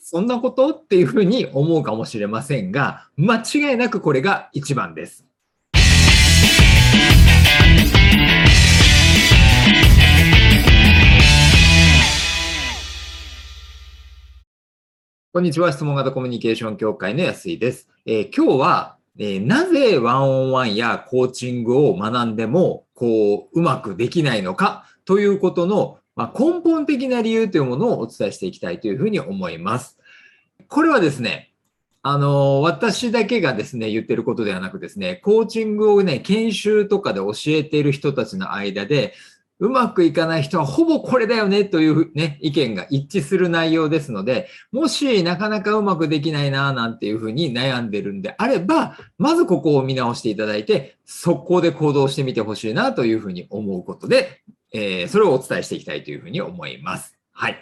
そんなこと？っていうふうに思うかもしれませんが、間違いなくこれが一番です。こんにちは。質問型コミュニケーション協会の安井です。えー、今日は、えー、なぜワンオンワンやコーチングを学んでも、こう、うまくできないのかということの、まあ、根本的な理由というものをお伝えしていきたいというふうに思います。これはですね、あの、私だけがですね、言ってることではなくですね、コーチングをね、研修とかで教えている人たちの間で、うまくいかない人はほぼこれだよねというね、意見が一致する内容ですので、もしなかなかうまくできないななんていうふうに悩んでるんであれば、まずここを見直していただいて、速攻で行動してみてほしいなというふうに思うことで、えー、それをお伝えしていきたいというふうに思います。はい。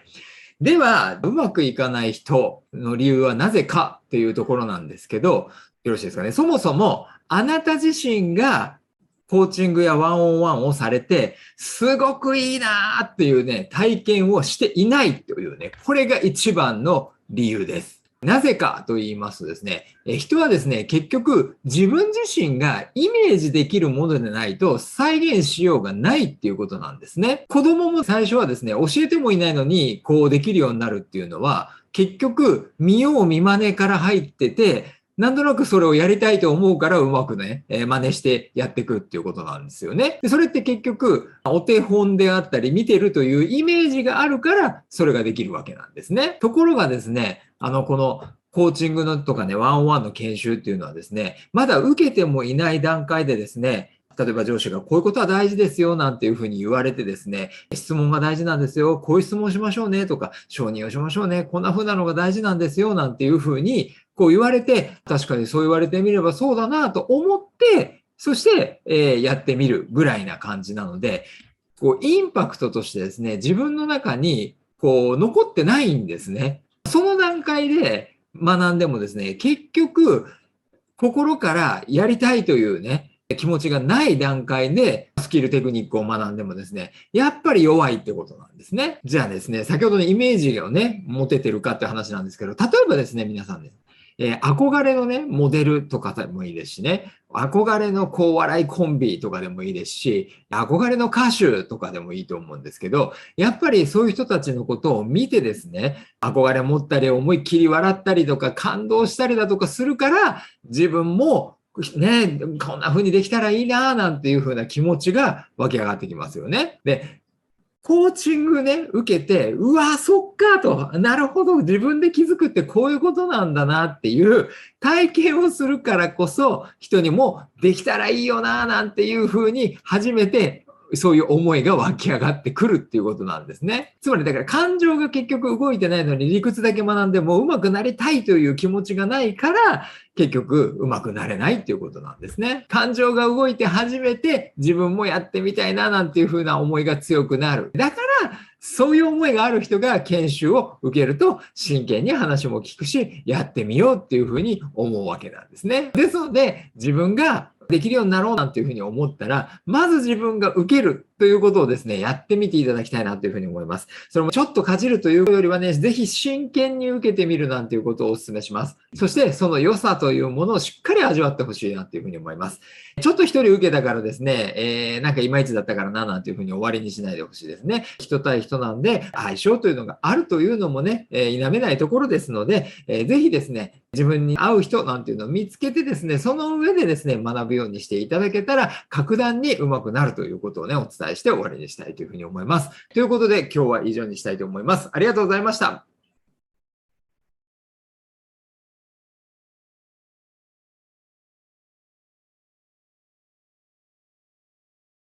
では、うまくいかない人の理由はなぜかっていうところなんですけど、よろしいですかね。そもそも、あなた自身がコーチングやワンオンワンをされて、すごくいいなーっていうね、体験をしていないというね、これが一番の理由です。なぜかと言いますとですね、人はですね、結局自分自身がイメージできるものでないと再現しようがないっていうことなんですね。子供も最初はですね、教えてもいないのにこうできるようになるっていうのは、結局見よう見真似から入ってて、なんとなくそれをやりたいと思うからうまくね、えー、真似してやっていくっていうことなんですよね。でそれって結局、お手本であったり見てるというイメージがあるから、それができるわけなんですね。ところがですね、あの、このコーチングのとかね、ワンオンワンの研修っていうのはですね、まだ受けてもいない段階でですね、例えば上司がこういうことは大事ですよなんていうふうに言われてですね、質問が大事なんですよ、こういう質問しましょうねとか、承認をしましょうね、こんな風なのが大事なんですよなんていうふうにこう言われて、確かにそう言われてみればそうだなと思って、そして、えー、やってみるぐらいな感じなので、こうインパクトとしてですね、自分の中にこう残ってないんですね。その段階で学んでもですね、結局、心からやりたいというね、気持ちがない段階でスキルテクニックを学んでもですね、やっぱり弱いってことなんですね。じゃあですね、先ほどのイメージをね、持ててるかって話なんですけど、例えばですね、皆さんね、えー、憧れのね、モデルとかでもいいですしね、憧れのこう笑いコンビとかでもいいですし、憧れの歌手とかでもいいと思うんですけど、やっぱりそういう人たちのことを見てですね、憧れ持ったり思いっきり笑ったりとか感動したりだとかするから、自分もね、こんな風にできたらいいなぁなんていう風な気持ちが湧き上がってきますよね。で、コーチングね、受けて、うわ、そっかと、なるほど、自分で気づくってこういうことなんだなっていう体験をするからこそ、人にもできたらいいよな、なんていうふうに初めてそういう思いが湧き上がってくるっていうことなんですね。つまりだから感情が結局動いてないのに理屈だけ学んでも上手くなりたいという気持ちがないから結局上手くなれないっていうことなんですね。感情が動いて初めて自分もやってみたいななんていうふうな思いが強くなる。だからそういう思いがある人が研修を受けると真剣に話も聞くし、やってみようっていうふうに思うわけなんですね。ですので、自分ができるようになろうなんていうふうに思ったら、まず自分が受けるということをですね、やってみていただきたいなというふうに思います。それもちょっとかじるというよりはね、ぜひ真剣に受けてみるなんていうことをお勧めします。そしてその良さというものをしっかり味わってほしいなというふうに思います。ちょっと一人受けたからですね、えー、なんかいまいちだったからななんていうふうに終わりにしないでほしいですね。人対人なんで相性というのがあるというのもね、えー、否めないところですので、えー、ぜひですね、自分に合う人なんていうのを見つけてですね、その上でですね、学ぶようにしていただけたら、格段に上手くなるということをね、お伝えして終わりにしたいというふうに思います。ということで、今日は以上にしたいと思います。ありがとうございました。